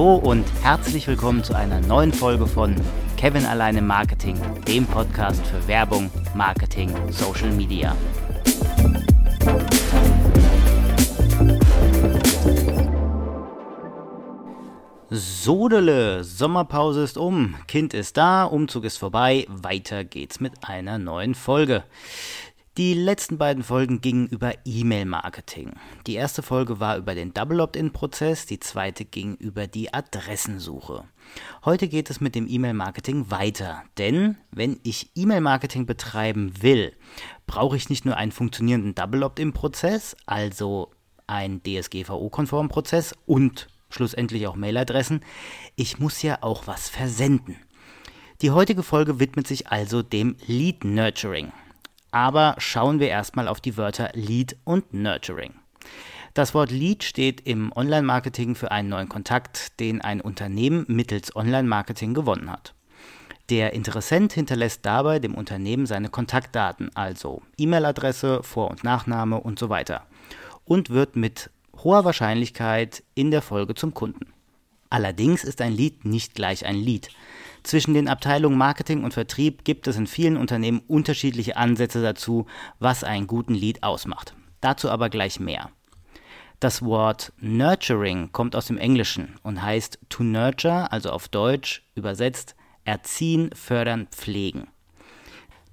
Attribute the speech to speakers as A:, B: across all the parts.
A: Hallo und herzlich willkommen zu einer neuen Folge von Kevin allein im Marketing, dem Podcast für Werbung, Marketing, Social Media. Sodele, Sommerpause ist um, Kind ist da, Umzug ist vorbei, weiter geht's mit einer neuen Folge. Die letzten beiden Folgen gingen über E-Mail-Marketing. Die erste Folge war über den Double Opt-in-Prozess, die zweite ging über die Adressensuche. Heute geht es mit dem E-Mail-Marketing weiter, denn wenn ich E-Mail-Marketing betreiben will, brauche ich nicht nur einen funktionierenden Double Opt-in-Prozess, also einen DSGVO-konformen Prozess und schlussendlich auch Mailadressen, ich muss ja auch was versenden. Die heutige Folge widmet sich also dem Lead Nurturing. Aber schauen wir erstmal auf die Wörter Lead und Nurturing. Das Wort Lead steht im Online-Marketing für einen neuen Kontakt, den ein Unternehmen mittels Online-Marketing gewonnen hat. Der Interessent hinterlässt dabei dem Unternehmen seine Kontaktdaten, also E-Mail-Adresse, Vor- und Nachname und so weiter, und wird mit hoher Wahrscheinlichkeit in der Folge zum Kunden. Allerdings ist ein Lead nicht gleich ein Lead. Zwischen den Abteilungen Marketing und Vertrieb gibt es in vielen Unternehmen unterschiedliche Ansätze dazu, was einen guten Lead ausmacht. Dazu aber gleich mehr. Das Wort Nurturing kommt aus dem Englischen und heißt to nurture, also auf Deutsch übersetzt erziehen, fördern, pflegen.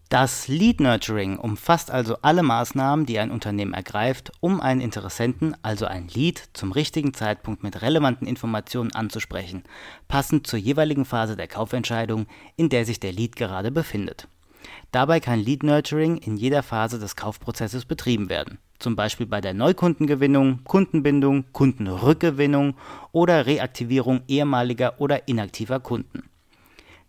A: Das Lead Nurturing umfasst also alle Maßnahmen, die ein Unternehmen ergreift, um einen Interessenten, also ein Lead, zum richtigen Zeitpunkt mit relevanten Informationen anzusprechen, passend zur jeweiligen Phase der Kaufentscheidung, in der sich der Lead gerade befindet. Dabei kann Lead Nurturing in jeder Phase des Kaufprozesses betrieben werden, zum Beispiel bei der Neukundengewinnung, Kundenbindung, Kundenrückgewinnung oder Reaktivierung ehemaliger oder inaktiver Kunden.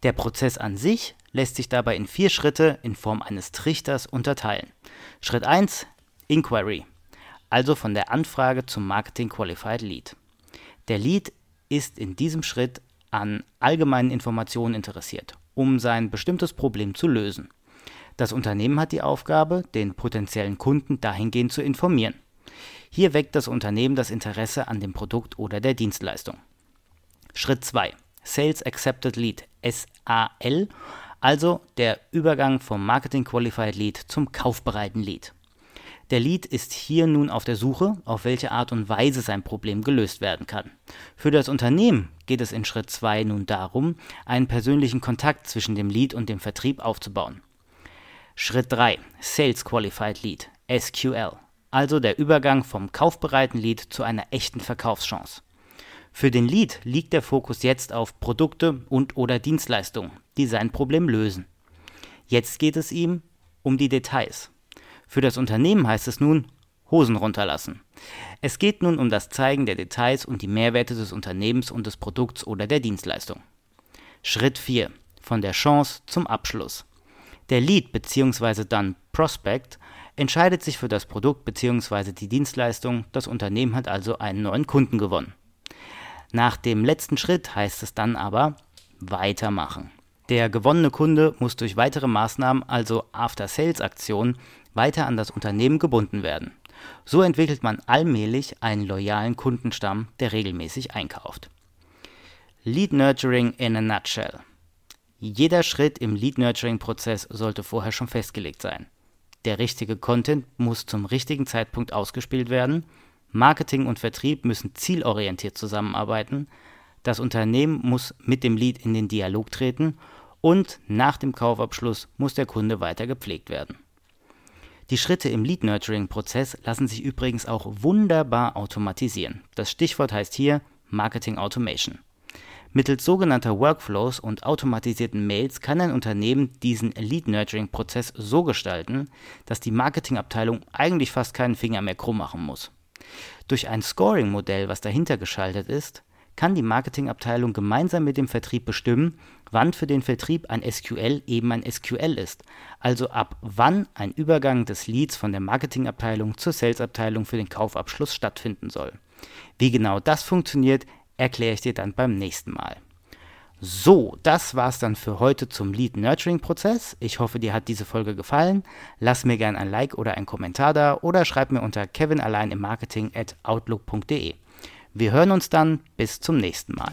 A: Der Prozess an sich lässt sich dabei in vier Schritte in Form eines Trichters unterteilen. Schritt 1 Inquiry, also von der Anfrage zum Marketing Qualified Lead. Der Lead ist in diesem Schritt an allgemeinen Informationen interessiert, um sein bestimmtes Problem zu lösen. Das Unternehmen hat die Aufgabe, den potenziellen Kunden dahingehend zu informieren. Hier weckt das Unternehmen das Interesse an dem Produkt oder der Dienstleistung. Schritt 2. Sales Accepted Lead, SAL, also der Übergang vom Marketing Qualified Lead zum kaufbereiten Lead. Der Lead ist hier nun auf der Suche, auf welche Art und Weise sein Problem gelöst werden kann. Für das Unternehmen geht es in Schritt 2 nun darum, einen persönlichen Kontakt zwischen dem Lead und dem Vertrieb aufzubauen. Schritt 3. Sales Qualified Lead, SQL, also der Übergang vom kaufbereiten Lead zu einer echten Verkaufschance. Für den Lead liegt der Fokus jetzt auf Produkte und/oder Dienstleistungen, die sein Problem lösen. Jetzt geht es ihm um die Details. Für das Unternehmen heißt es nun Hosen runterlassen. Es geht nun um das Zeigen der Details und die Mehrwerte des Unternehmens und des Produkts oder der Dienstleistung. Schritt 4. Von der Chance zum Abschluss. Der Lead bzw. dann Prospect entscheidet sich für das Produkt bzw. die Dienstleistung, das Unternehmen hat also einen neuen Kunden gewonnen. Nach dem letzten Schritt heißt es dann aber weitermachen. Der gewonnene Kunde muss durch weitere Maßnahmen, also After-Sales-Aktionen, weiter an das Unternehmen gebunden werden. So entwickelt man allmählich einen loyalen Kundenstamm, der regelmäßig einkauft. Lead Nurturing in a nutshell. Jeder Schritt im Lead Nurturing Prozess sollte vorher schon festgelegt sein. Der richtige Content muss zum richtigen Zeitpunkt ausgespielt werden Marketing und Vertrieb müssen zielorientiert zusammenarbeiten, das Unternehmen muss mit dem Lead in den Dialog treten und nach dem Kaufabschluss muss der Kunde weiter gepflegt werden. Die Schritte im Lead Nurturing Prozess lassen sich übrigens auch wunderbar automatisieren. Das Stichwort heißt hier Marketing Automation. Mittels sogenannter Workflows und automatisierten Mails kann ein Unternehmen diesen Lead Nurturing Prozess so gestalten, dass die Marketingabteilung eigentlich fast keinen Finger mehr krumm machen muss. Durch ein Scoring-Modell, was dahinter geschaltet ist, kann die Marketingabteilung gemeinsam mit dem Vertrieb bestimmen, wann für den Vertrieb ein SQL eben ein SQL ist, also ab wann ein Übergang des Leads von der Marketingabteilung zur Salesabteilung für den Kaufabschluss stattfinden soll. Wie genau das funktioniert, erkläre ich dir dann beim nächsten Mal. So, das war's dann für heute zum Lead Nurturing Prozess. Ich hoffe, dir hat diese Folge gefallen. Lass mir gerne ein Like oder einen Kommentar da oder schreib mir unter kevinallein im Marketing at outlook.de. Wir hören uns dann bis zum nächsten Mal.